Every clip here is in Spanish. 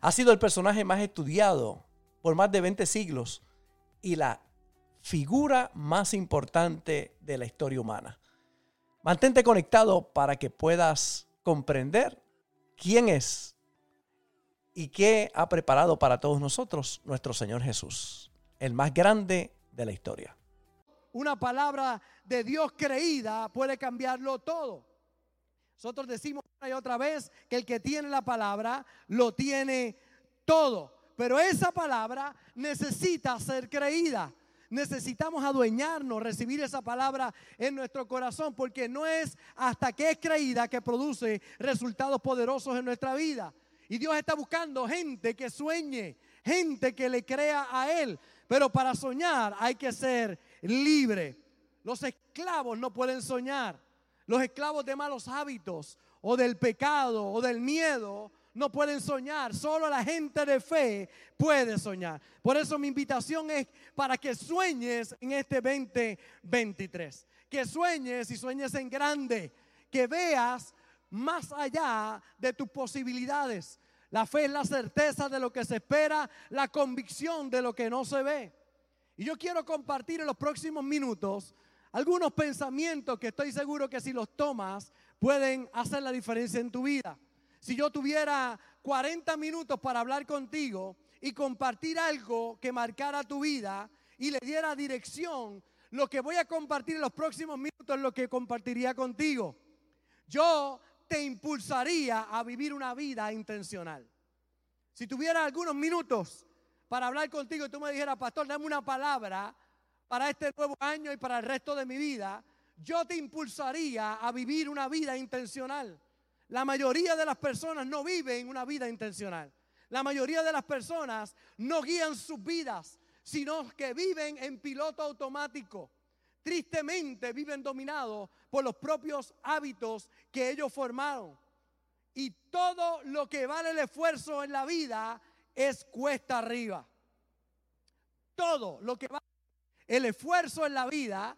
Ha sido el personaje más estudiado por más de 20 siglos y la figura más importante de la historia humana. Mantente conectado para que puedas comprender quién es y qué ha preparado para todos nosotros nuestro Señor Jesús, el más grande de la historia. Una palabra de Dios creída puede cambiarlo todo. Nosotros decimos una y otra vez que el que tiene la palabra lo tiene todo. Pero esa palabra necesita ser creída. Necesitamos adueñarnos, recibir esa palabra en nuestro corazón, porque no es hasta que es creída que produce resultados poderosos en nuestra vida. Y Dios está buscando gente que sueñe, gente que le crea a Él. Pero para soñar hay que ser libre. Los esclavos no pueden soñar. Los esclavos de malos hábitos o del pecado o del miedo no pueden soñar. Solo la gente de fe puede soñar. Por eso mi invitación es para que sueñes en este 2023. Que sueñes y sueñes en grande. Que veas más allá de tus posibilidades. La fe es la certeza de lo que se espera, la convicción de lo que no se ve. Y yo quiero compartir en los próximos minutos algunos pensamientos que estoy seguro que si los tomas pueden hacer la diferencia en tu vida. Si yo tuviera 40 minutos para hablar contigo y compartir algo que marcara tu vida y le diera dirección, lo que voy a compartir en los próximos minutos es lo que compartiría contigo. Yo te impulsaría a vivir una vida intencional. Si tuviera algunos minutos para hablar contigo y tú me dijeras, pastor, dame una palabra para este nuevo año y para el resto de mi vida, yo te impulsaría a vivir una vida intencional. La mayoría de las personas no viven una vida intencional. La mayoría de las personas no guían sus vidas, sino que viven en piloto automático. Tristemente viven dominados por los propios hábitos que ellos formaron. Y todo lo que vale el esfuerzo en la vida es cuesta arriba. Todo lo que vale el esfuerzo en la vida,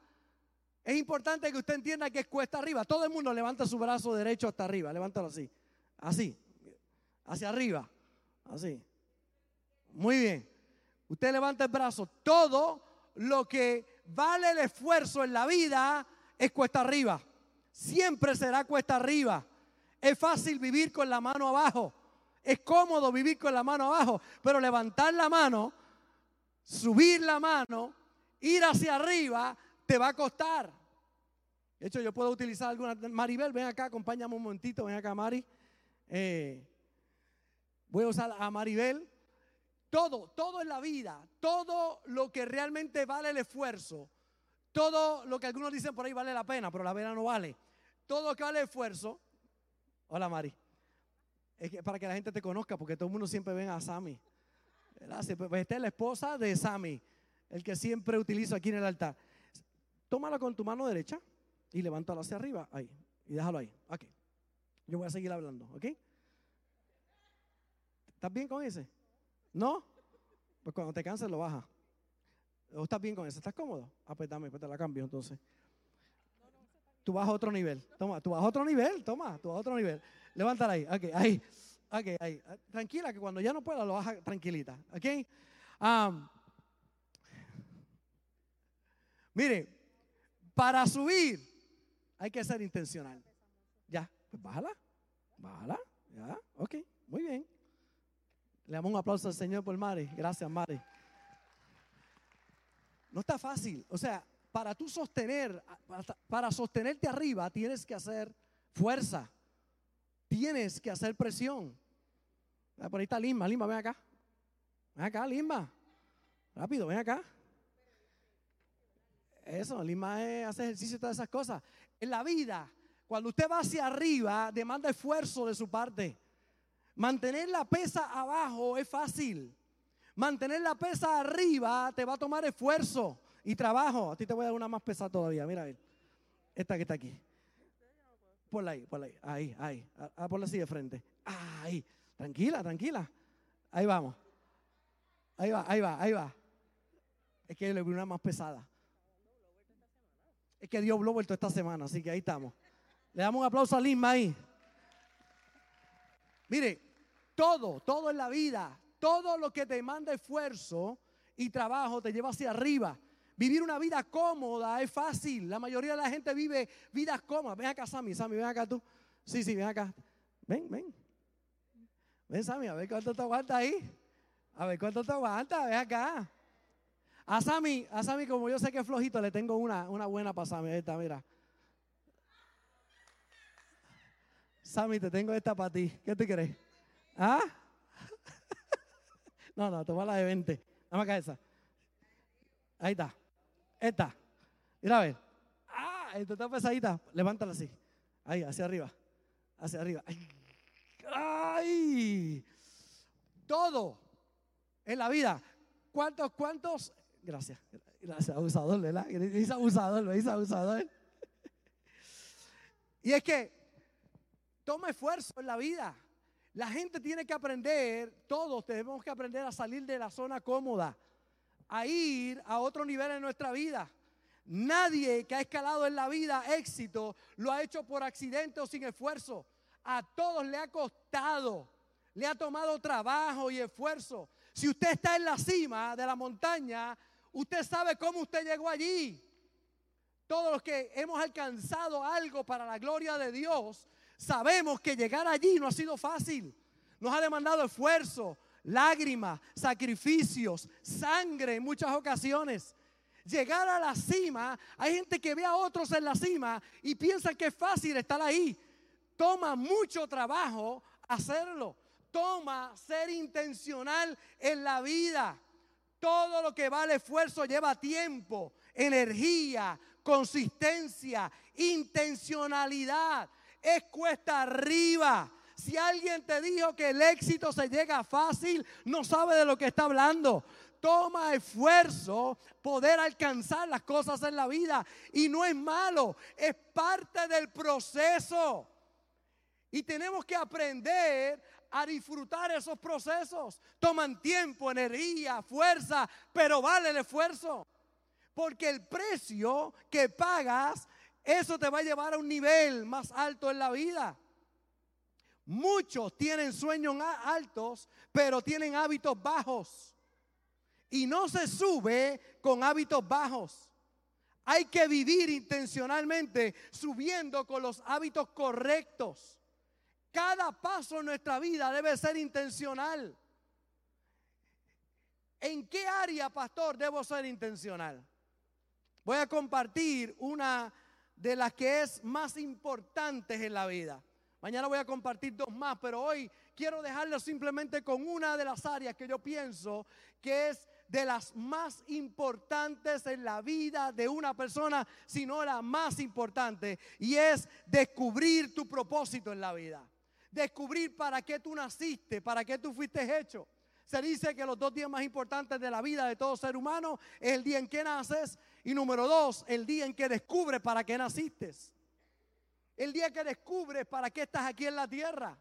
es importante que usted entienda que es cuesta arriba. Todo el mundo levanta su brazo derecho hasta arriba. Levántalo así. Así. Hacia arriba. Así. Muy bien. Usted levanta el brazo. Todo lo que vale el esfuerzo en la vida es cuesta arriba. Siempre será cuesta arriba. Es fácil vivir con la mano abajo. Es cómodo vivir con la mano abajo. Pero levantar la mano, subir la mano, ir hacia arriba te va a costar. De hecho, yo puedo utilizar alguna. Maribel, ven acá, acompáñame un momentito, ven acá, Mari. Eh, voy a usar a Maribel. Todo, todo en la vida, todo lo que realmente vale el esfuerzo, todo lo que algunos dicen por ahí vale la pena, pero la pena no vale. Todo lo que vale el esfuerzo. Hola, Mari. Es que para que la gente te conozca, porque todo el mundo siempre ve a Sammy. Pues, esta es la esposa de Sammy el que siempre utilizo aquí en el altar. Tómala con tu mano derecha y levántala hacia arriba, ahí, y déjalo ahí. Ok. Yo voy a seguir hablando, ¿ok? ¿Estás bien con ese? ¿No? Pues cuando te canses lo baja. ¿O estás bien con ese? ¿Estás cómodo? Ah, pues pues te la cambio entonces. Tú vas a otro nivel. Toma, tú vas a otro nivel. Toma, tú vas a otro nivel. Levántala ahí. Ok, ahí. Ok, ahí. Tranquila, que cuando ya no pueda lo baja tranquilita. Ok. Um, Mire, para subir hay que ser intencional. Ya, pues bájala, bájala, ya, ok, muy bien. Le damos un aplauso al Señor por Mari. Gracias, Mari. No está fácil. O sea, para tú sostener, para sostenerte arriba, tienes que hacer fuerza. Tienes que hacer presión. Por ahí está Lima. Lima, ven acá. Ven acá, Lima. Rápido, ven acá. Eso, Lima es hacer ejercicio y todas esas cosas. En la vida, cuando usted va hacia arriba, demanda esfuerzo de su parte. Mantener la pesa abajo es fácil. Mantener la pesa arriba te va a tomar esfuerzo y trabajo. A ti te voy a dar una más pesada todavía. Mira, esta que está aquí. Ponla ahí, ponla ahí. Ahí, ahí. A, ponla así de frente. Ahí. Tranquila, tranquila. Ahí vamos. Ahí va, ahí va, ahí va. Es que le vi una más pesada. Es que Dios lo vuelto esta semana, así que ahí estamos. Le damos un aplauso a Lisma ahí. Mire, todo, todo en la vida, todo lo que te manda esfuerzo y trabajo te lleva hacia arriba. Vivir una vida cómoda es fácil. La mayoría de la gente vive vidas cómodas. Ven acá, Sammy, Sammy, ven acá tú. Sí, sí, ven acá. Ven, ven. Ven, Sammy, a ver cuánto te aguanta ahí. A ver cuánto te aguanta, ven acá. A Sammy, a Sammy, como yo sé que es flojito, le tengo una, una buena para Sammy. Esta, mira. Sammy, te tengo esta para ti. ¿Qué te crees? ¿Ah? no, no, toma la de 20. Dame acá esa. Ahí está. Esta. Mira a ver. Ah, esta está pesadita. Levántala así. Ahí, hacia arriba. Hacia arriba. Ay. Ay. Todo en la vida. ¿Cuántos, cuántos? Gracias. Gracias, abusador, ¿verdad? Dice abusador, dice abusador. Y es que toma esfuerzo en la vida. La gente tiene que aprender, todos tenemos que aprender a salir de la zona cómoda, a ir a otro nivel en nuestra vida. Nadie que ha escalado en la vida éxito lo ha hecho por accidente o sin esfuerzo. A todos le ha costado, le ha tomado trabajo y esfuerzo. Si usted está en la cima de la montaña, usted sabe cómo usted llegó allí. Todos los que hemos alcanzado algo para la gloria de Dios, sabemos que llegar allí no ha sido fácil. Nos ha demandado esfuerzo, lágrimas, sacrificios, sangre en muchas ocasiones. Llegar a la cima, hay gente que ve a otros en la cima y piensa que es fácil estar ahí. Toma mucho trabajo hacerlo. Toma ser intencional en la vida. Todo lo que vale esfuerzo lleva tiempo, energía, consistencia, intencionalidad. Es cuesta arriba. Si alguien te dijo que el éxito se llega fácil, no sabe de lo que está hablando. Toma esfuerzo poder alcanzar las cosas en la vida. Y no es malo, es parte del proceso. Y tenemos que aprender a disfrutar esos procesos. Toman tiempo, energía, fuerza, pero vale el esfuerzo. Porque el precio que pagas, eso te va a llevar a un nivel más alto en la vida. Muchos tienen sueños altos, pero tienen hábitos bajos. Y no se sube con hábitos bajos. Hay que vivir intencionalmente subiendo con los hábitos correctos. Cada paso en nuestra vida debe ser intencional. ¿En qué área, pastor, debo ser intencional? Voy a compartir una de las que es más importantes en la vida. Mañana voy a compartir dos más, pero hoy quiero dejarlo simplemente con una de las áreas que yo pienso que es de las más importantes en la vida de una persona, sino la más importante, y es descubrir tu propósito en la vida descubrir para qué tú naciste, para qué tú fuiste hecho. Se dice que los dos días más importantes de la vida de todo ser humano es el día en que naces y número dos, el día en que descubres para qué naciste. El día que descubres para qué estás aquí en la tierra.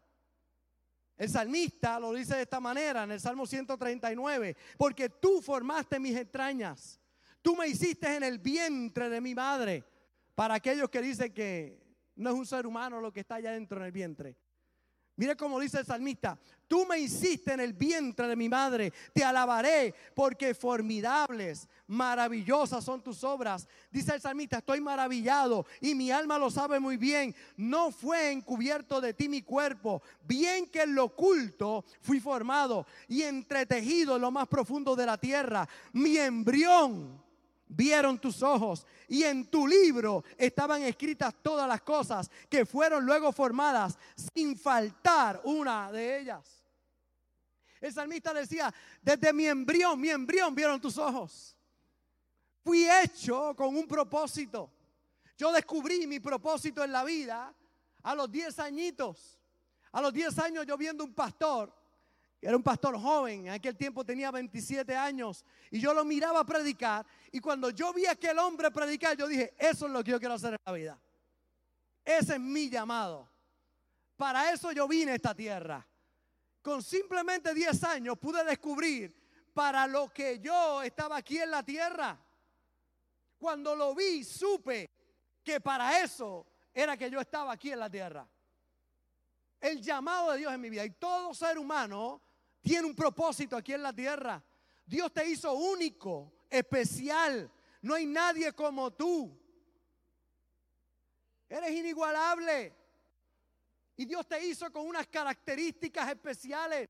El salmista lo dice de esta manera en el Salmo 139, porque tú formaste mis entrañas, tú me hiciste en el vientre de mi madre. Para aquellos que dicen que no es un ser humano lo que está allá dentro en el vientre, Mire cómo dice el salmista, tú me hiciste en el vientre de mi madre, te alabaré porque formidables, maravillosas son tus obras. Dice el salmista, estoy maravillado y mi alma lo sabe muy bien. No fue encubierto de ti mi cuerpo, bien que en lo oculto fui formado y entretejido en lo más profundo de la tierra. Mi embrión vieron tus ojos y en tu libro estaban escritas todas las cosas que fueron luego formadas sin faltar una de ellas. El salmista decía, desde mi embrión, mi embrión vieron tus ojos. Fui hecho con un propósito. Yo descubrí mi propósito en la vida a los 10 añitos. A los 10 años yo viendo un pastor, era un pastor joven, en aquel tiempo tenía 27 años, y yo lo miraba predicar, y cuando yo vi a aquel hombre predicar, yo dije, eso es lo que yo quiero hacer en la vida. Ese es mi llamado. Para eso yo vine a esta tierra. Con simplemente 10 años pude descubrir para lo que yo estaba aquí en la tierra. Cuando lo vi, supe que para eso era que yo estaba aquí en la tierra. El llamado de Dios en mi vida. Y todo ser humano tiene un propósito aquí en la tierra. Dios te hizo único, especial. No hay nadie como tú. Eres inigualable. Y Dios te hizo con unas características especiales,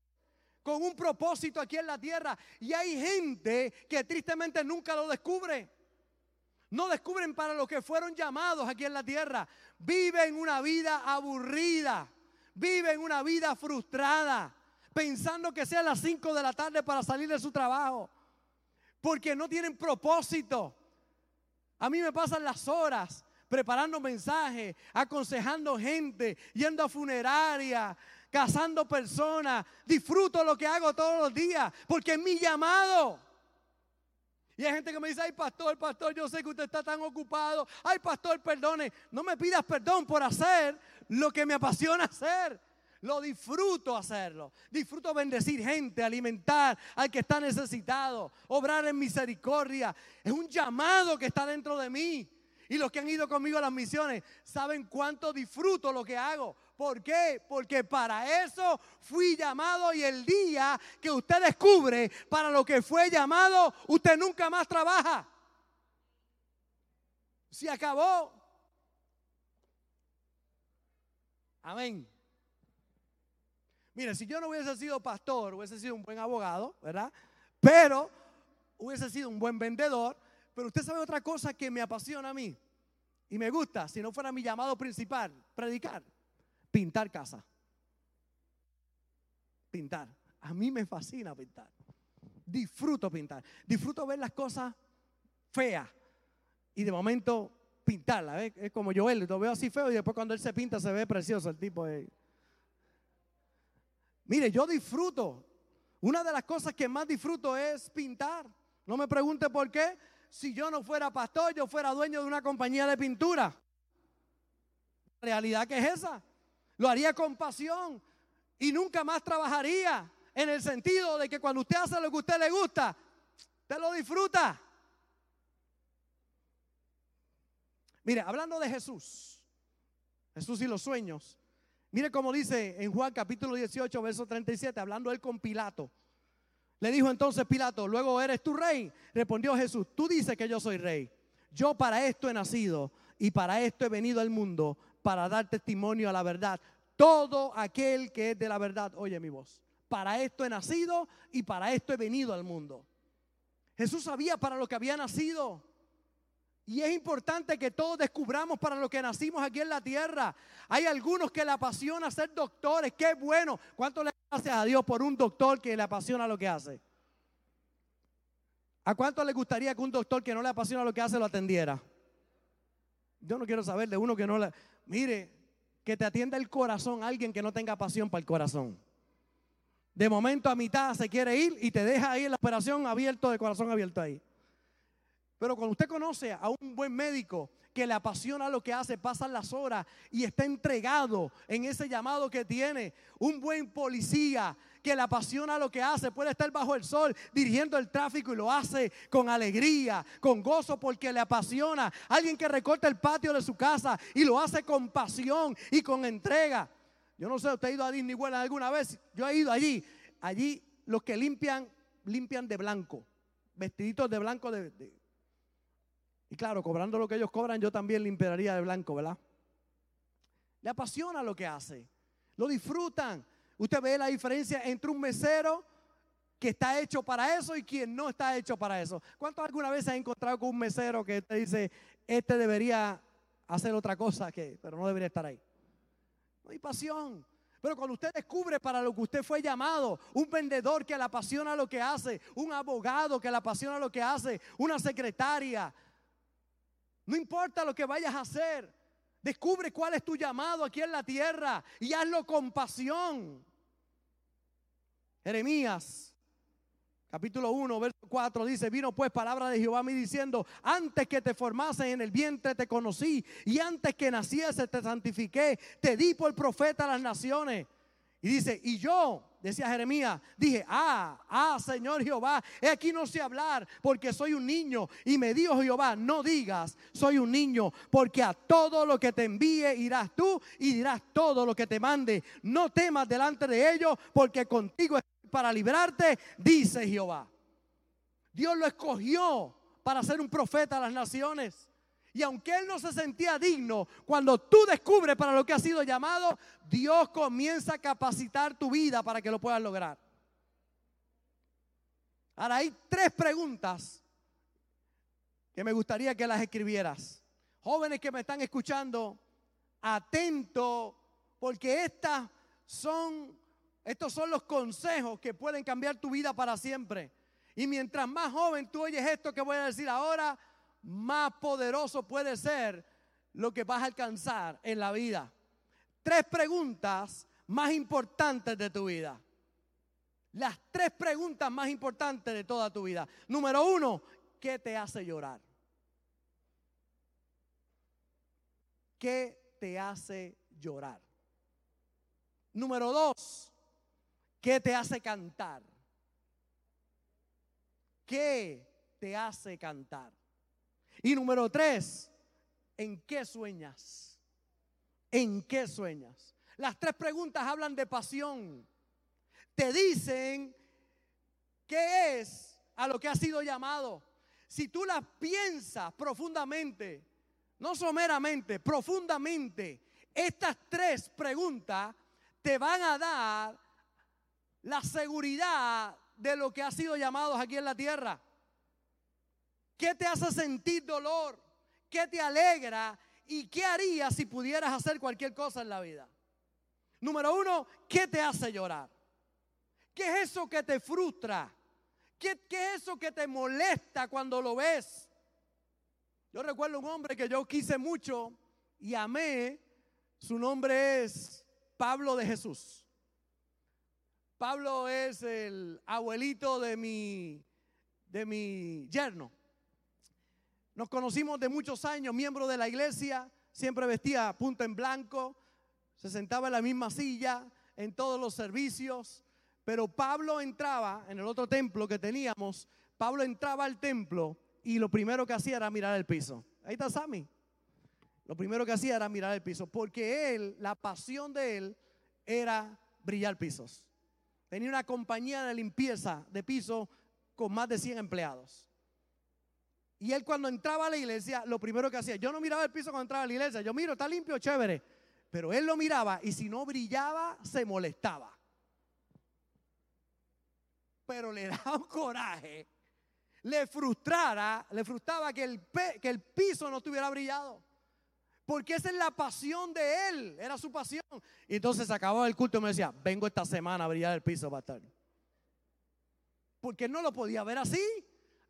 con un propósito aquí en la tierra. Y hay gente que tristemente nunca lo descubre. No descubren para lo que fueron llamados aquí en la tierra. Viven una vida aburrida. Viven una vida frustrada. Pensando que sea las 5 de la tarde para salir de su trabajo. Porque no tienen propósito. A mí me pasan las horas preparando mensajes, aconsejando gente, yendo a funeraria, casando personas. Disfruto lo que hago todos los días porque es mi llamado. Y hay gente que me dice, ay pastor, pastor, yo sé que usted está tan ocupado. Ay pastor, perdone. No me pidas perdón por hacer lo que me apasiona hacer. Lo disfruto hacerlo. Disfruto bendecir gente, alimentar al que está necesitado, obrar en misericordia. Es un llamado que está dentro de mí. Y los que han ido conmigo a las misiones saben cuánto disfruto lo que hago. ¿Por qué? Porque para eso fui llamado y el día que usted descubre para lo que fue llamado, usted nunca más trabaja. Se acabó. Amén. Mire, si yo no hubiese sido pastor, hubiese sido un buen abogado, ¿verdad? Pero hubiese sido un buen vendedor, pero usted sabe otra cosa que me apasiona a mí y me gusta, si no fuera mi llamado principal, predicar, pintar casa. Pintar. A mí me fascina pintar. Disfruto pintar. Disfruto ver las cosas feas y de momento pintarlas. Es como Joel, lo veo así feo y después cuando él se pinta se ve precioso el tipo. De... Mire, yo disfruto. Una de las cosas que más disfruto es pintar. No me pregunte por qué, si yo no fuera pastor, yo fuera dueño de una compañía de pintura. La realidad que es esa. Lo haría con pasión y nunca más trabajaría en el sentido de que cuando usted hace lo que a usted le gusta, usted lo disfruta. Mire, hablando de Jesús, Jesús y los sueños, mire cómo dice en Juan capítulo 18, verso 37, hablando él con Pilato. Le dijo entonces Pilato, luego eres tu rey. Respondió Jesús, tú dices que yo soy rey. Yo para esto he nacido y para esto he venido al mundo, para dar testimonio a la verdad. Todo aquel que es de la verdad, oye mi voz. Para esto he nacido y para esto he venido al mundo. Jesús sabía para lo que había nacido. Y es importante que todos descubramos para lo que nacimos aquí en la tierra. Hay algunos que le apasiona ser doctores, qué bueno. ¿Cuánto le gracias a Dios por un doctor que le apasiona lo que hace? ¿A cuánto le gustaría que un doctor que no le apasiona lo que hace lo atendiera? Yo no quiero saber de uno que no le... Mire, que te atienda el corazón alguien que no tenga pasión para el corazón. De momento a mitad se quiere ir y te deja ahí en la operación abierto, de corazón abierto ahí. Pero cuando usted conoce a un buen médico que le apasiona lo que hace, pasan las horas y está entregado en ese llamado que tiene, un buen policía que le apasiona lo que hace, puede estar bajo el sol dirigiendo el tráfico y lo hace con alegría, con gozo porque le apasiona. Alguien que recorta el patio de su casa y lo hace con pasión y con entrega. Yo no sé, ¿usted ha ido a Disney World alguna vez? Yo he ido allí. Allí los que limpian, limpian de blanco, vestiditos de blanco de y claro, cobrando lo que ellos cobran, yo también limpiaría de blanco, ¿verdad? Le apasiona lo que hace. Lo disfrutan. Usted ve la diferencia entre un mesero que está hecho para eso y quien no está hecho para eso. ¿Cuántos alguna vez se ha encontrado con un mesero que te dice, este debería hacer otra cosa, que, pero no debería estar ahí? No hay pasión. Pero cuando usted descubre para lo que usted fue llamado, un vendedor que le apasiona lo que hace, un abogado que le apasiona lo que hace, una secretaria, no importa lo que vayas a hacer. Descubre cuál es tu llamado aquí en la tierra y hazlo con pasión. Jeremías capítulo 1, verso 4 dice, vino pues palabra de Jehová a mí diciendo, antes que te formases en el vientre te conocí y antes que naciese te santifiqué, te di por profeta a las naciones. Y dice, y yo, decía Jeremías, dije, ah, ah, Señor Jehová, he aquí no sé hablar porque soy un niño. Y me dijo Jehová, no digas, soy un niño, porque a todo lo que te envíe irás tú y dirás todo lo que te mande. No temas delante de ellos, porque contigo estoy para librarte, dice Jehová. Dios lo escogió para ser un profeta a las naciones. Y aunque él no se sentía digno, cuando tú descubres para lo que ha sido llamado, Dios comienza a capacitar tu vida para que lo puedas lograr. Ahora hay tres preguntas que me gustaría que las escribieras. Jóvenes que me están escuchando, atento, porque estas son, estos son los consejos que pueden cambiar tu vida para siempre. Y mientras más joven tú oyes esto que voy a decir ahora, más poderoso puede ser lo que vas a alcanzar en la vida. Tres preguntas más importantes de tu vida. Las tres preguntas más importantes de toda tu vida. Número uno, ¿qué te hace llorar? ¿Qué te hace llorar? Número dos, ¿qué te hace cantar? ¿Qué te hace cantar? Y número tres, ¿en qué sueñas? ¿En qué sueñas? Las tres preguntas hablan de pasión. Te dicen qué es a lo que has sido llamado. Si tú las piensas profundamente, no someramente, profundamente, estas tres preguntas te van a dar la seguridad de lo que has sido llamados aquí en la tierra. ¿Qué te hace sentir dolor? ¿Qué te alegra? ¿Y qué harías si pudieras hacer cualquier cosa en la vida? Número uno, ¿qué te hace llorar? ¿Qué es eso que te frustra? ¿Qué, es eso que te molesta cuando lo ves? Yo recuerdo un hombre que yo quise mucho y amé. Su nombre es Pablo de Jesús. Pablo es el abuelito de mi, de mi yerno. Nos conocimos de muchos años, miembro de la iglesia, siempre vestía punta en blanco, se sentaba en la misma silla en todos los servicios, pero Pablo entraba en el otro templo que teníamos, Pablo entraba al templo y lo primero que hacía era mirar el piso. Ahí está Sammy. Lo primero que hacía era mirar el piso, porque él, la pasión de él era brillar pisos. Tenía una compañía de limpieza de piso con más de 100 empleados. Y él cuando entraba a la iglesia, lo primero que hacía, yo no miraba el piso cuando entraba a la iglesia, yo miro, está limpio, chévere. Pero él lo miraba y si no brillaba, se molestaba. Pero le daba coraje, le frustrara, le frustraba que el, que el piso no estuviera brillado. Porque esa es la pasión de él, era su pasión. Y entonces acababa el culto y me decía, vengo esta semana a brillar el piso, pastor. Porque no lo podía ver así.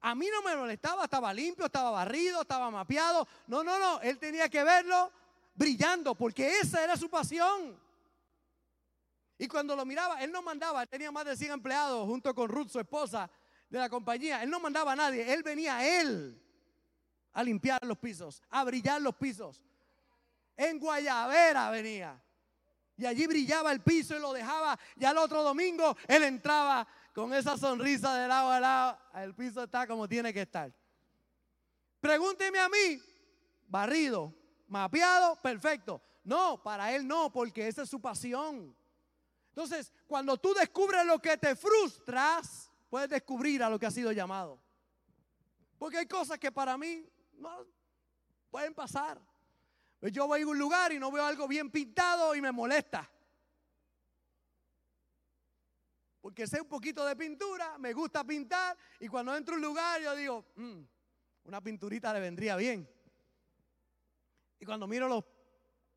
A mí no me molestaba, estaba limpio, estaba barrido, estaba mapeado. No, no, no, él tenía que verlo brillando porque esa era su pasión. Y cuando lo miraba, él no mandaba, él tenía más de 100 empleados junto con Ruth, su esposa de la compañía. Él no mandaba a nadie, él venía a él a limpiar los pisos, a brillar los pisos. En Guayavera venía. Y allí brillaba el piso y lo dejaba. Y al otro domingo él entraba con esa sonrisa de lado a lado, el piso está como tiene que estar. Pregúnteme a mí, barrido, mapeado, perfecto. No, para él no, porque esa es su pasión. Entonces, cuando tú descubres lo que te frustras, puedes descubrir a lo que ha sido llamado. Porque hay cosas que para mí no pueden pasar. Yo voy a un lugar y no veo algo bien pintado y me molesta. Porque sé un poquito de pintura, me gusta pintar y cuando entro a un lugar yo digo, mm, una pinturita le vendría bien. Y cuando miro los,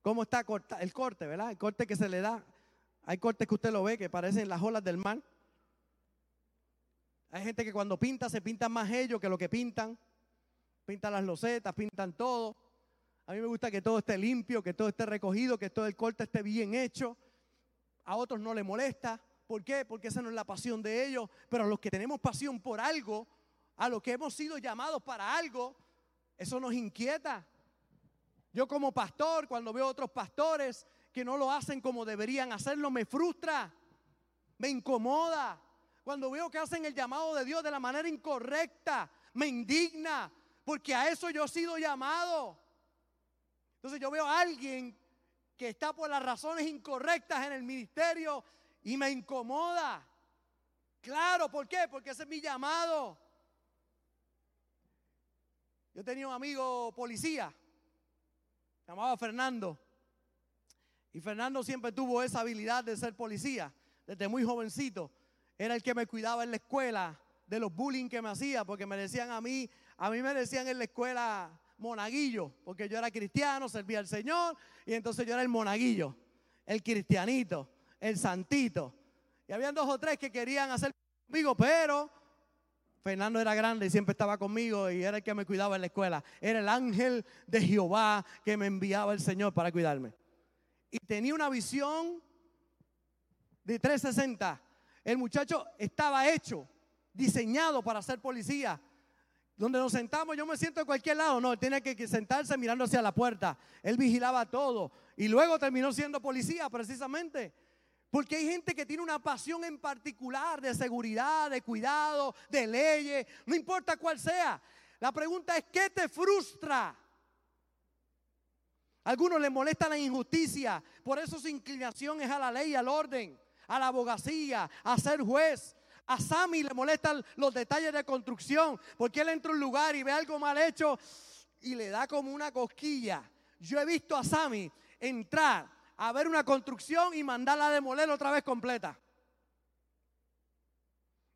cómo está el corte, ¿verdad? El corte que se le da. Hay cortes que usted lo ve que parecen las olas del mar. Hay gente que cuando pinta se pintan más ellos que lo que pintan. Pintan las losetas, pintan todo. A mí me gusta que todo esté limpio, que todo esté recogido, que todo el corte esté bien hecho. A otros no le molesta. ¿Por qué? Porque esa no es la pasión de ellos. Pero a los que tenemos pasión por algo, a los que hemos sido llamados para algo, eso nos inquieta. Yo como pastor, cuando veo otros pastores que no lo hacen como deberían hacerlo, me frustra, me incomoda. Cuando veo que hacen el llamado de Dios de la manera incorrecta, me indigna, porque a eso yo he sido llamado. Entonces yo veo a alguien que está por las razones incorrectas en el ministerio y me incomoda. Claro, ¿por qué? Porque ese es mi llamado. Yo tenía un amigo policía, llamaba Fernando. Y Fernando siempre tuvo esa habilidad de ser policía, desde muy jovencito. Era el que me cuidaba en la escuela de los bullying que me hacía, porque me decían a mí, a mí me decían en la escuela, monaguillo, porque yo era cristiano, servía al Señor, y entonces yo era el monaguillo, el cristianito, el santito. Y habían dos o tres que querían hacer conmigo, pero Fernando era grande y siempre estaba conmigo y era el que me cuidaba en la escuela. Era el ángel de Jehová que me enviaba el Señor para cuidarme. Y tenía una visión de 360. El muchacho estaba hecho, diseñado para ser policía. Donde nos sentamos, yo me siento en cualquier lado. No, él tenía que sentarse mirando hacia la puerta. Él vigilaba todo. Y luego terminó siendo policía, precisamente. Porque hay gente que tiene una pasión en particular de seguridad, de cuidado, de leyes, no importa cuál sea. La pregunta es, ¿qué te frustra? A algunos les molesta la injusticia, por eso su inclinación es a la ley, al orden, a la abogacía, a ser juez. A Sammy le molestan los detalles de construcción, porque él entra a un lugar y ve algo mal hecho y le da como una cosquilla. Yo he visto a Sammy entrar a ver una construcción y mandarla a demoler otra vez completa.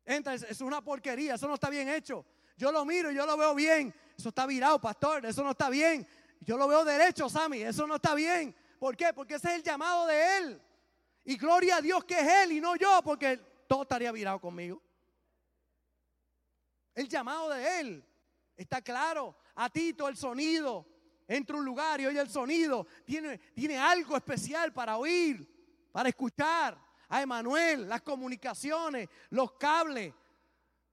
Entra, es una porquería, eso no está bien hecho. Yo lo miro y yo lo veo bien. Eso está virado, pastor, eso no está bien. Yo lo veo derecho, Sammy, eso no está bien. ¿Por qué? Porque ese es el llamado de él. Y gloria a Dios que es él y no yo, porque todo estaría virado conmigo. El llamado de Él está claro. A Tito el sonido. Entra un lugar y oye el sonido. Tiene, tiene algo especial para oír, para escuchar. A Emanuel, las comunicaciones, los cables.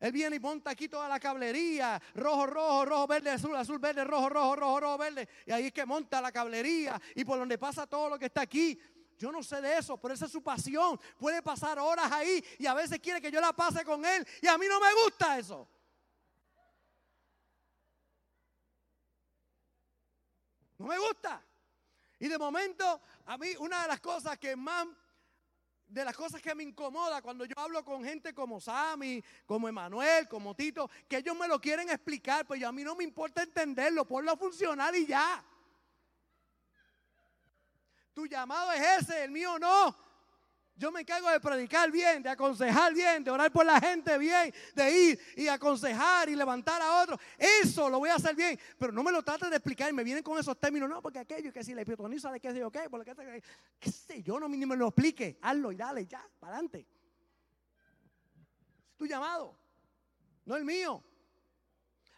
Él viene y monta aquí toda la cablería, rojo, rojo, rojo, verde, azul, azul, verde, rojo, rojo, rojo, rojo, verde. Y ahí es que monta la cablería y por donde pasa todo lo que está aquí. Yo no sé de eso, pero esa es su pasión. Puede pasar horas ahí y a veces quiere que yo la pase con él y a mí no me gusta eso. No me gusta. Y de momento, a mí una de las cosas que más, de las cosas que me incomoda cuando yo hablo con gente como Sammy, como Emanuel, como Tito, que ellos me lo quieren explicar, pues a mí no me importa entenderlo, ponlo a funcionar y ya. Tu llamado es ese, el mío no. Yo me encargo de predicar bien, de aconsejar bien, de orar por la gente bien, de ir y aconsejar y levantar a otros. Eso lo voy a hacer bien, pero no me lo trates de explicar me vienen con esos términos. No, porque aquello que si la epitoniza de qué sé yo qué, por sé yo, no ni me lo explique. Hazlo y dale ya, para adelante. Es tu llamado, no el mío.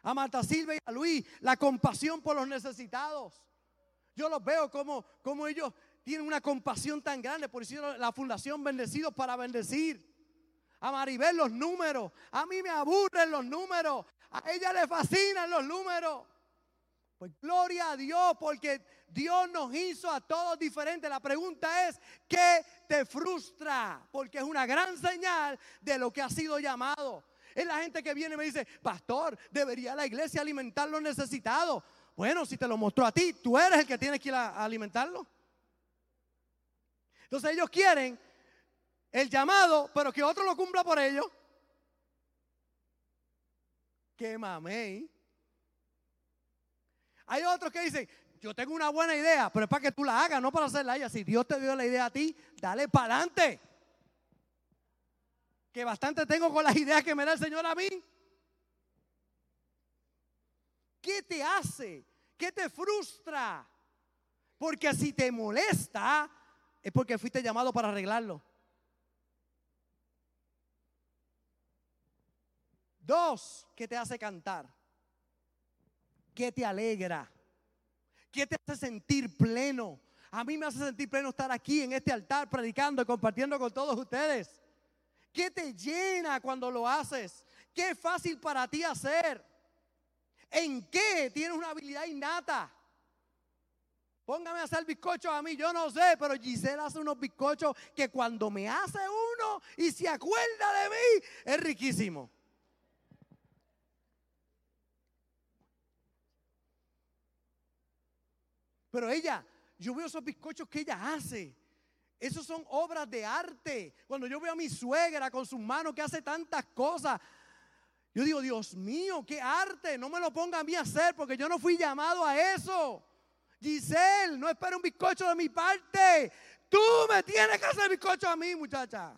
A Marta Silva y a Luis, la compasión por los necesitados. Yo los veo como, como ellos tienen una compasión tan grande. Por eso la fundación Bendecidos para bendecir. A Maribel los números. A mí me aburren los números. A ella le fascinan los números. Pues gloria a Dios porque Dios nos hizo a todos diferentes. La pregunta es, ¿qué te frustra? Porque es una gran señal de lo que ha sido llamado. Es la gente que viene y me dice, pastor, debería la iglesia alimentar los necesitados. Bueno, si te lo mostró a ti, tú eres el que tienes que alimentarlo. Entonces ellos quieren el llamado, pero que otro lo cumpla por ellos. ¡Qué mamey! Hay otros que dicen, yo tengo una buena idea, pero es para que tú la hagas, no para hacerla ella. Si Dios te dio la idea a ti, dale para adelante. Que bastante tengo con las ideas que me da el Señor a mí. ¿Qué te hace? ¿Qué te frustra? Porque si te molesta, es porque fuiste llamado para arreglarlo. Dos, ¿qué te hace cantar? ¿Qué te alegra? ¿Qué te hace sentir pleno? A mí me hace sentir pleno estar aquí en este altar predicando y compartiendo con todos ustedes. ¿Qué te llena cuando lo haces? ¿Qué es fácil para ti hacer? ¿En qué tienes una habilidad innata? Póngame a hacer bizcochos a mí, yo no sé, pero Gisela hace unos bizcochos que cuando me hace uno y se acuerda de mí, es riquísimo. Pero ella, yo veo esos bizcochos que ella hace. Esos son obras de arte. Cuando yo veo a mi suegra con sus manos que hace tantas cosas, yo digo, Dios mío, qué arte. No me lo ponga a mí a hacer porque yo no fui llamado a eso. Giselle, no espera un bizcocho de mi parte. Tú me tienes que hacer bizcocho a mí, muchacha.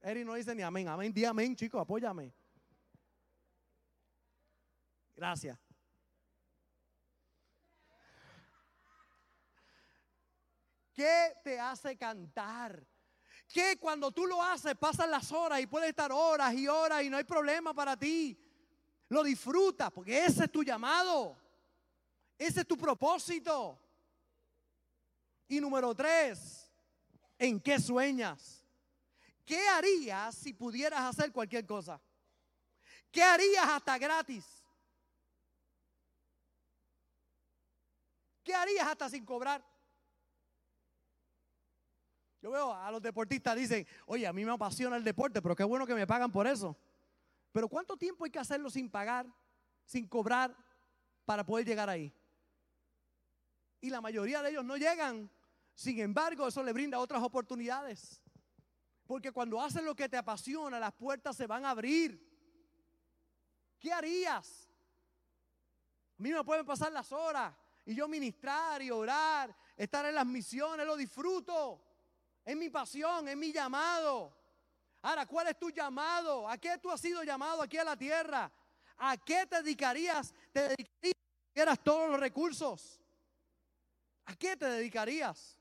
Eri no dice ni amén. Amén, di amén, chicos, apóyame. Gracias. ¿Qué te hace cantar? Que cuando tú lo haces pasan las horas y puedes estar horas y horas y no hay problema para ti. Lo disfrutas porque ese es tu llamado. Ese es tu propósito. Y número tres, ¿en qué sueñas? ¿Qué harías si pudieras hacer cualquier cosa? ¿Qué harías hasta gratis? ¿Qué harías hasta sin cobrar? Yo veo a los deportistas dicen, oye, a mí me apasiona el deporte, pero qué bueno que me pagan por eso. Pero ¿cuánto tiempo hay que hacerlo sin pagar, sin cobrar, para poder llegar ahí? Y la mayoría de ellos no llegan. Sin embargo, eso le brinda otras oportunidades. Porque cuando haces lo que te apasiona, las puertas se van a abrir. ¿Qué harías? A mí me pueden pasar las horas y yo ministrar y orar, estar en las misiones, lo disfruto. Es mi pasión, es mi llamado. Ahora, ¿cuál es tu llamado? ¿A qué tú has sido llamado aquí a la tierra? ¿A qué te dedicarías? ¿Te dedicarías todos los recursos? ¿A qué te dedicarías?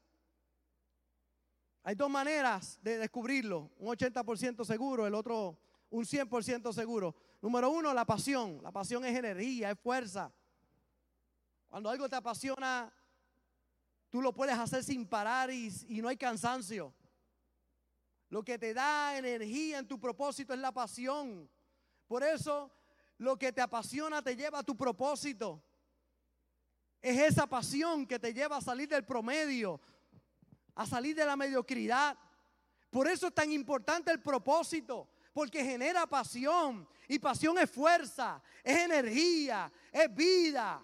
Hay dos maneras de descubrirlo. Un 80% seguro, el otro un 100% seguro. Número uno, la pasión. La pasión es energía, es fuerza. Cuando algo te apasiona, Tú lo puedes hacer sin parar y, no hay cansancio. Lo que te da energía en tu propósito es la pasión. Por eso lo que te apasiona te lleva a tu propósito. Es esa pasión que te lleva a salir del promedio, a salir de la mediocridad. Por eso es tan importante el propósito, porque genera pasión. Y pasión es fuerza, es energía, es vida.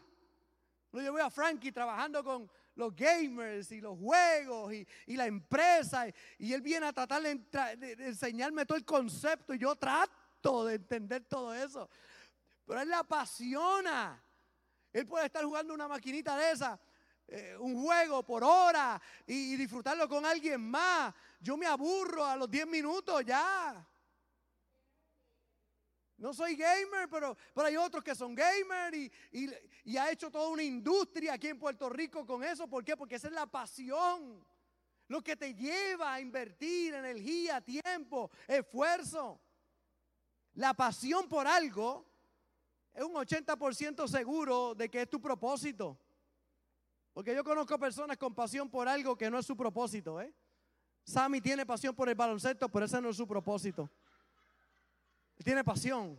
Yo veo a Frankie trabajando con, los gamers y los juegos y, la empresa. Y, él viene a tratar de, enseñarme todo el concepto y yo trato de entender todo eso. Pero él le apasiona. Él puede estar jugando una maquinita de esa, eh, un juego por hora y, disfrutarlo con alguien más. Yo me aburro a los 10 minutos ya. No soy gamer, pero, pero hay otros que son gamer y, y, ha hecho toda una industria aquí en Puerto Rico con eso. ¿Por qué? Porque esa es la pasión. Lo que te lleva a invertir energía, tiempo, esfuerzo. La pasión por algo es un 80% seguro de que es tu propósito. Porque yo conozco personas con pasión por algo que no es su propósito. ¿eh? Sammy tiene pasión por el baloncesto, pero ese no es su propósito. Él tiene pasión.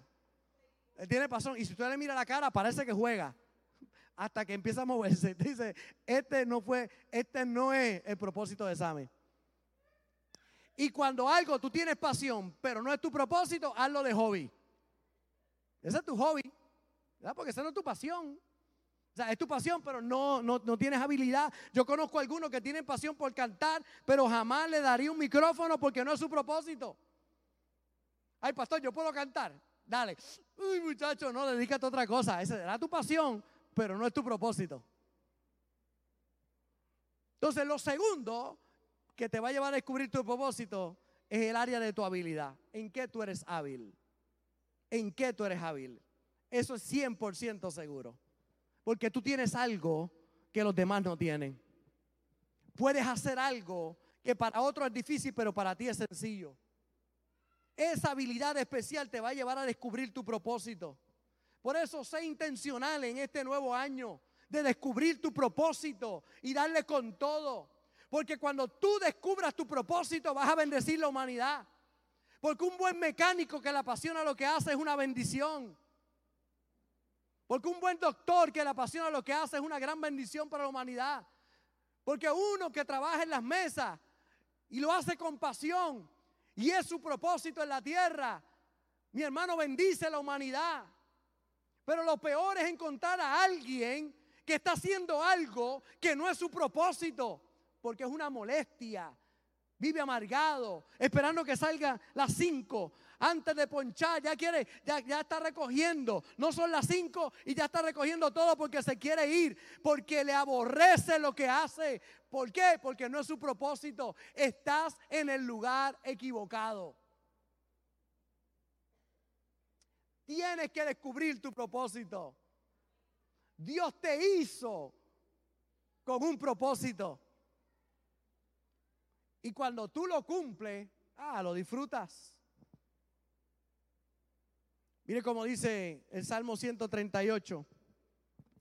Él tiene pasión. Y si usted le mira la cara, parece que juega. Hasta que empieza a moverse. Dice, este no fue, este no es el propósito de Sammy. Y cuando algo tú tienes pasión, pero no es tu propósito, hazlo de hobby. Ese es tu hobby. Porque esa no es tu pasión. O sea, es tu pasión, pero no, no, no, tienes habilidad. Yo conozco a algunos que tienen pasión por cantar, pero jamás le daría un micrófono porque no es su propósito. Ay, pastor, yo puedo cantar. Dale. Uy, muchacho, no, dedícate a otra cosa. Esa será tu pasión, pero no es tu propósito. Entonces, lo segundo que te va a llevar a descubrir tu propósito es el área de tu habilidad. ¿En qué tú eres hábil? ¿En qué tú eres hábil? Eso es 100% seguro. Porque tú tienes algo que los demás no tienen. Puedes hacer algo que para otros es difícil, pero para ti es sencillo. Esa habilidad especial te va a llevar a descubrir tu propósito. Por eso sé intencional en este nuevo año de descubrir tu propósito y darle con todo. Porque cuando tú descubras tu propósito vas a bendecir la humanidad. Porque un buen mecánico que le apasiona lo que hace es una bendición. Porque un buen doctor que le apasiona lo que hace es una gran bendición para la humanidad. Porque uno que trabaja en las mesas y lo hace con pasión y es su propósito en la tierra, mi hermano bendice a la humanidad. Pero lo peor es encontrar a alguien que está haciendo algo que no es su propósito, porque es una molestia. Vive amargado, esperando que salga las 5 antes de ponchar. Ya quiere, ya, ya está recogiendo. No son las 5 y ya está recogiendo todo porque se quiere ir, porque le aborrece lo que hace. ¿Por qué? Porque no es su propósito. Estás en el lugar equivocado. Tienes que descubrir tu propósito. Dios te hizo con un propósito. Y cuando tú lo cumples, ah, lo disfrutas. Mire cómo dice el Salmo 138.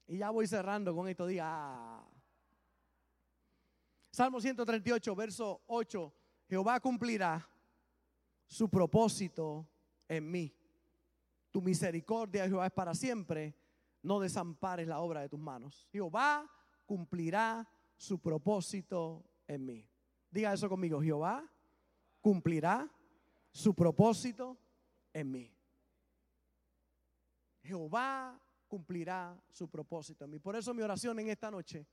Y ya voy cerrando con esto. Diga. Ah. Salmo 138, verso 8. Jehová cumplirá su propósito en mí. Tu misericordia, Jehová, es para siempre no desampares la obra de tus manos. Jehová cumplirá su propósito en mí. Diga eso conmigo, Jehová cumplirá su propósito en mí. Jehová cumplirá su propósito en mí. Por eso mi oración en esta noche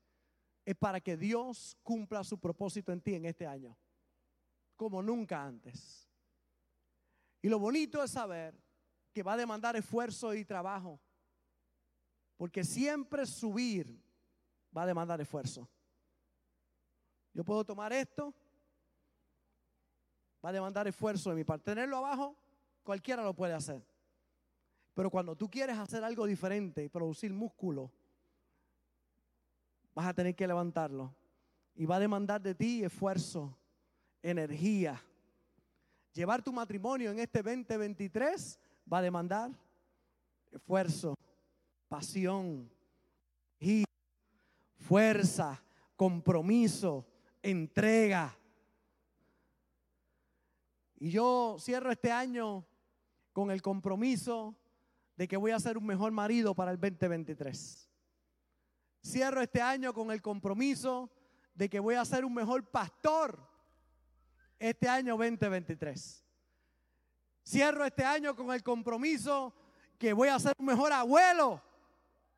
es para que Dios cumpla su propósito en ti en este año, como nunca antes. Y lo bonito es saber que va a demandar esfuerzo y trabajo porque siempre subir va a demandar esfuerzo. Yo puedo tomar esto, va a demandar esfuerzo de mi parte. Tenerlo abajo, cualquiera lo puede hacer. Pero cuando tú quieres hacer algo diferente y producir músculo, vas a tener que levantarlo. Y va a demandar de ti esfuerzo, energía. Llevar tu matrimonio en este 2023 va a demandar esfuerzo, pasión, y fuerza, compromiso, entrega. Y yo cierro este año con el compromiso de que voy a ser un mejor marido para el 2023. Cierro este año con el compromiso de que voy a ser un mejor pastor este año 2023. Cierro este año con el compromiso que voy a ser un mejor abuelo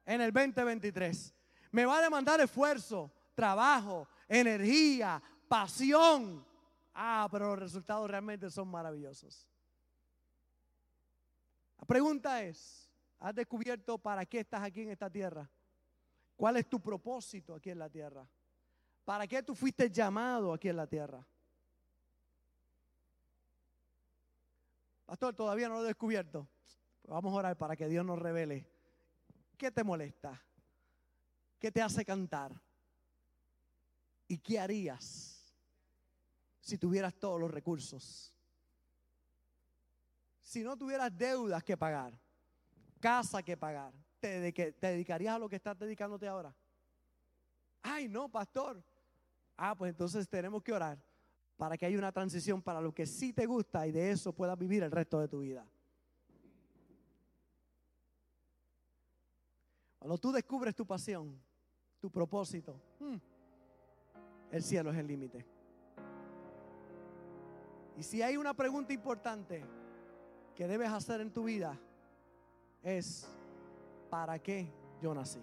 en el 2023. Me va a demandar esfuerzo, trabajo, energía, pasión. Ah, pero los resultados realmente son maravillosos. La pregunta es, ¿has descubierto para qué estás aquí en esta tierra? ¿Cuál es tu propósito aquí en la tierra? ¿Para qué tú fuiste llamado aquí en la tierra? Pastor, todavía no lo he descubierto. Vamos a orar para que Dios nos revele ¿Qué te molesta? ¿Qué te hace cantar? ¿Y qué harías si tuvieras todos los recursos? Si no tuvieras deudas que pagar, casa que pagar, ¿te, dedicarías a lo que estás dedicándote ahora? Ay, no, pastor. Ah, pues entonces tenemos que orar para que haya una transición para lo que sí te gusta y de eso puedas vivir el resto de tu vida. Cuando tú descubres tu pasión, tu propósito, hmm, el cielo es el límite. Y si hay una pregunta importante que debes hacer en tu vida, es, ¿para qué yo nací?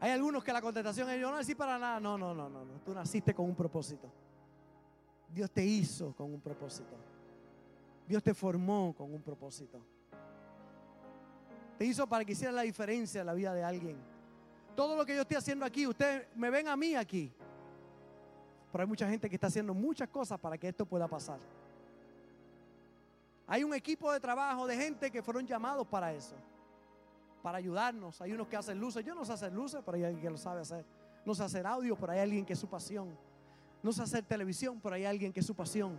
Hay algunos que la contestación es, yo no nací para nada. No, no, no, no, no. Tú naciste con un propósito. Dios te hizo con un propósito. Dios te formó con un propósito. Te hizo para que hiciera la diferencia en la vida de alguien. Todo lo que yo estoy haciendo aquí, ustedes me ven a mí aquí. Pero hay mucha gente que está haciendo muchas cosas para que esto pueda pasar. Hay un equipo de trabajo de gente que fueron llamados para eso. Para ayudarnos. Hay unos que hacen luces. Yo no sé hacer luces, pero hay alguien que lo sabe hacer. No sé hacer audio, pero hay alguien que es su pasión. No sé hacer televisión, pero hay alguien que es su pasión.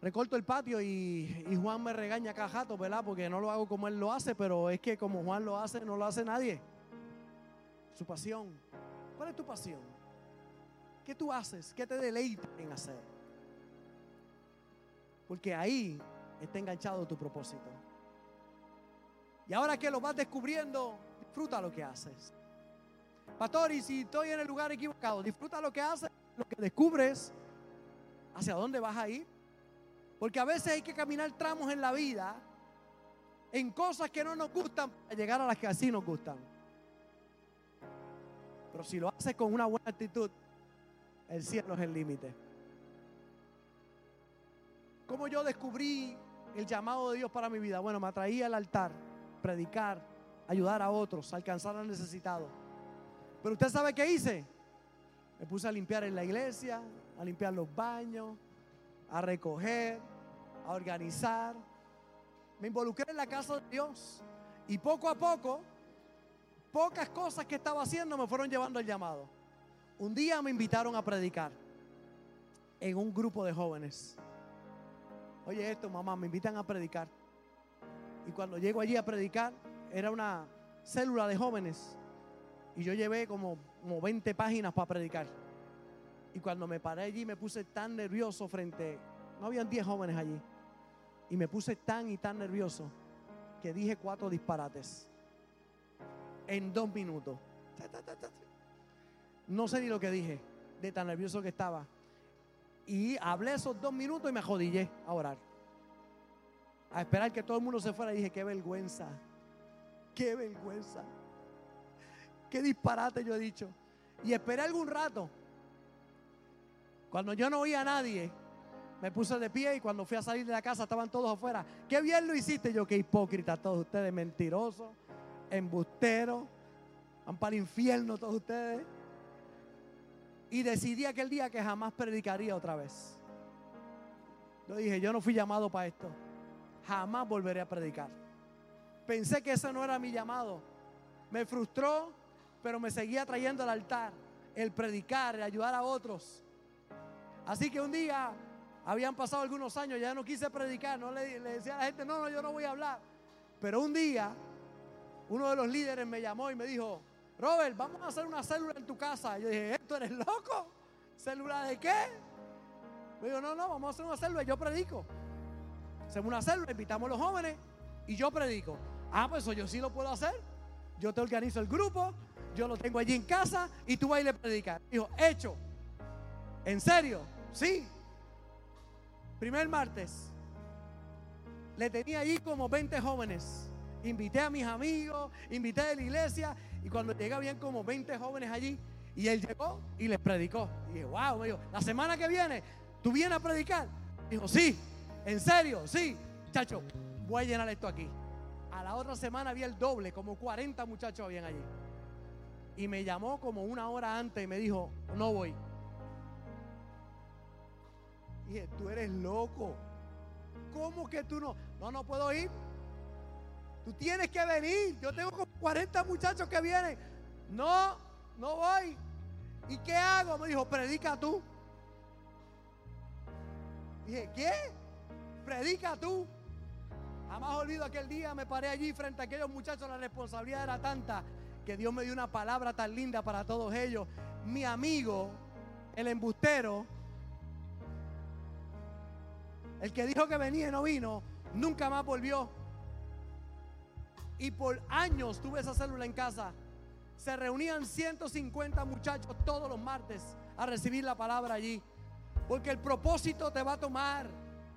recorto el patio y, Juan me regaña cada jato, ¿verdad? Porque no lo hago como él lo hace, pero es que como Juan lo hace, no lo hace nadie. Su pasión. ¿Cuál es tu pasión? ¿Qué tú haces? ¿Qué te deleita en hacer? Porque ahí está enganchado tu propósito. Y ahora que lo vas descubriendo, disfruta lo que haces. Pastor, y si estoy en el lugar equivocado, disfruta lo que haces, lo que descubres, hacia dónde vas a ir. Porque a veces hay que caminar tramos en la vida en cosas que no nos gustan para llegar a las que así nos gustan. Pero si lo haces con una buena actitud, el cielo es el límite. ¿Cómo yo descubrí el llamado de Dios para mi vida? Bueno, me atraía al altar, predicar, ayudar a otros, alcanzar al necesitado. Pero usted sabe qué hice. Me puse a limpiar en la iglesia, a limpiar los baños, a recoger, a organizar. Me involucré en la casa de Dios. Y poco a poco, pocas cosas que estaba haciendo me fueron llevando al llamado. Un día me invitaron a predicar en un grupo de jóvenes. Oye esto, mamá, me invitan a predicar. Y cuando llego allí a predicar, era una célula de jóvenes. Y yo llevé como, como 20 páginas para predicar. Y cuando me paré allí me puse tan nervioso frente, no habían 10 jóvenes allí. Y me puse tan y tan nervioso que dije cuatro disparates en dos minutos. No sé ni lo que dije, de tan nervioso que estaba. Y hablé esos dos minutos y me jodillé a orar. A esperar que todo el mundo se fuera y dije, qué vergüenza, qué vergüenza, qué disparate yo he dicho. Y esperé algún rato. Cuando yo no oía a nadie, me puse de pie y cuando fui a salir de la casa estaban todos afuera. Qué bien lo hiciste. Yo, qué hipócrita todos ustedes, mentirosos, embusteros, van para el infierno todos ustedes. Y decidí aquel día que jamás predicaría otra vez. Yo dije, yo no fui llamado para esto. Jamás volveré a predicar. Pensé que ese no era mi llamado. Me frustró, pero me seguía trayendo al altar. El predicar, el ayudar a otros. Así que un día, habían pasado algunos años, ya no quise predicar. No le, le decía a la gente, no, no, yo no voy a hablar. Pero un día, uno de los líderes me llamó y me dijo, Robert, vamos a hacer una célula en tu casa. Yo dije, ¿esto eres loco? ¿Célula de qué? Me dijo, no, no, vamos a hacer una célula y yo predico. Hacemos una célula, invitamos a los jóvenes y yo predico. Ah, pues eso yo sí lo puedo hacer. Yo te organizo el grupo, yo lo tengo allí en casa y tú vas y le predicas. Dijo, hecho. ¿En serio? Sí. Primer martes. Le tenía allí como 20 jóvenes. Invité a mis amigos, invité a la iglesia y cuando llegué habían como 20 jóvenes allí y él llegó y les predicó. Y dije, wow, me dijo, la semana que viene, ¿tú vienes a predicar? Dijo, sí, en serio, sí. Chacho, voy a llenar esto aquí. A la otra semana había el doble, como 40 muchachos habían allí. Y me llamó como una hora antes y me dijo, no voy. Y dije, tú eres loco. ¿Cómo que tú no? No, no puedo ir. Tú tienes que venir. Yo tengo como 40 muchachos que vienen. No, no voy. ¿Y qué hago? Me dijo, predica tú. Dije, ¿qué? Predica tú. Jamás olvido aquel día, me paré allí frente a aquellos muchachos, la responsabilidad era tanta que Dios me dio una palabra tan linda para todos ellos. Mi amigo, el embustero, el que dijo que venía y no vino, nunca más volvió. Y por años tuve esa célula en casa. Se reunían 150 muchachos todos los martes a recibir la palabra allí. Porque el propósito te va a tomar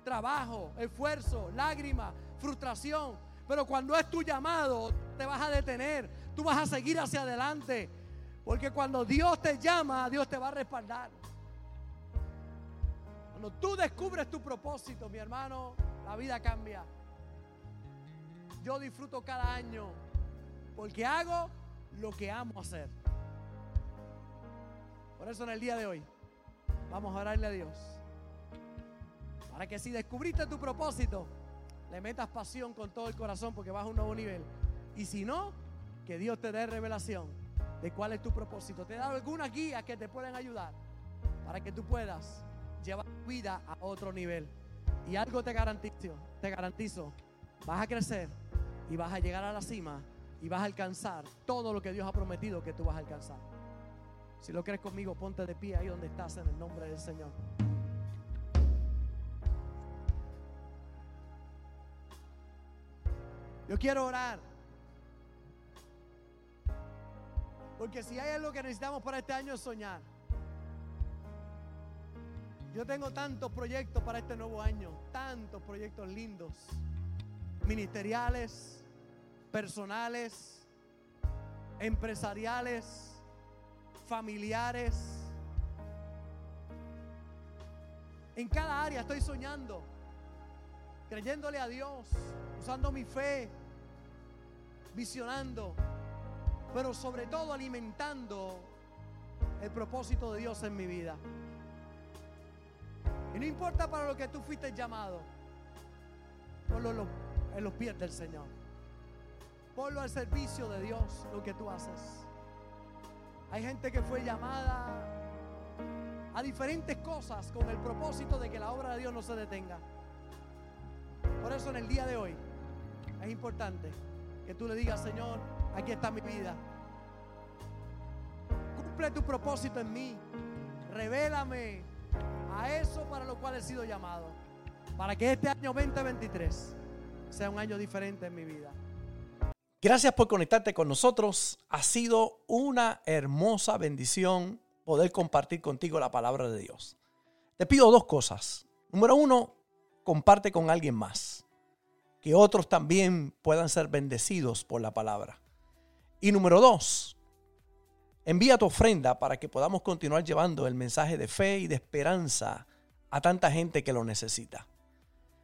trabajo, esfuerzo, lágrima, frustración. Pero cuando es tu llamado, te vas a detener. Tú vas a seguir hacia adelante. Porque cuando Dios te llama, Dios te va a respaldar. Cuando tú descubres tu propósito, mi hermano, la vida cambia. Yo disfruto cada año porque hago lo que amo hacer. Por eso en el día de hoy vamos a orarle a Dios. Para que si descubriste tu propósito, le metas pasión con todo el corazón porque vas a un nuevo nivel. Y si no, que Dios te dé revelación de cuál es tu propósito. Te dado algunas guías que te pueden ayudar para que tú puedas llevar tu vida a otro nivel. Y algo te garantizo, te garantizo, vas a crecer y vas a llegar a la cima y vas a alcanzar todo lo que Dios ha prometido que tú vas a alcanzar. Si lo crees conmigo, ponte de pie ahí donde estás en el nombre del Señor. Yo quiero orar. Porque si hay algo que necesitamos para este año es soñar. Yo tengo tantos proyectos para este nuevo año, tantos proyectos lindos, ministeriales, personales, empresariales, familiares. En cada área estoy soñando, creyéndole a Dios, usando mi fe, visionando, pero sobre todo alimentando el propósito de Dios en mi vida. Y no importa para lo que tú fuiste llamado, en los, en los pies del Señor. Ponlo al servicio de Dios, lo que tú haces. Hay gente que fue llamada a diferentes cosas con el propósito de que la obra de Dios no se detenga. Por eso en el día de hoy es importante que tú le digas, Señor, aquí está mi vida. Cumple tu propósito en mí. Revélame a eso para lo cual he sido llamado. Para que este año 2023 sea un año diferente en mi vida. Gracias por conectarte con nosotros. Ha sido una hermosa bendición poder compartir contigo la palabra de Dios. Te pido dos cosas. Número uno, comparte con alguien más. Que otros también puedan ser bendecidos por la palabra. Y número dos, envía tu ofrenda para que podamos continuar llevando el mensaje de fe y de esperanza a tanta gente que lo necesita.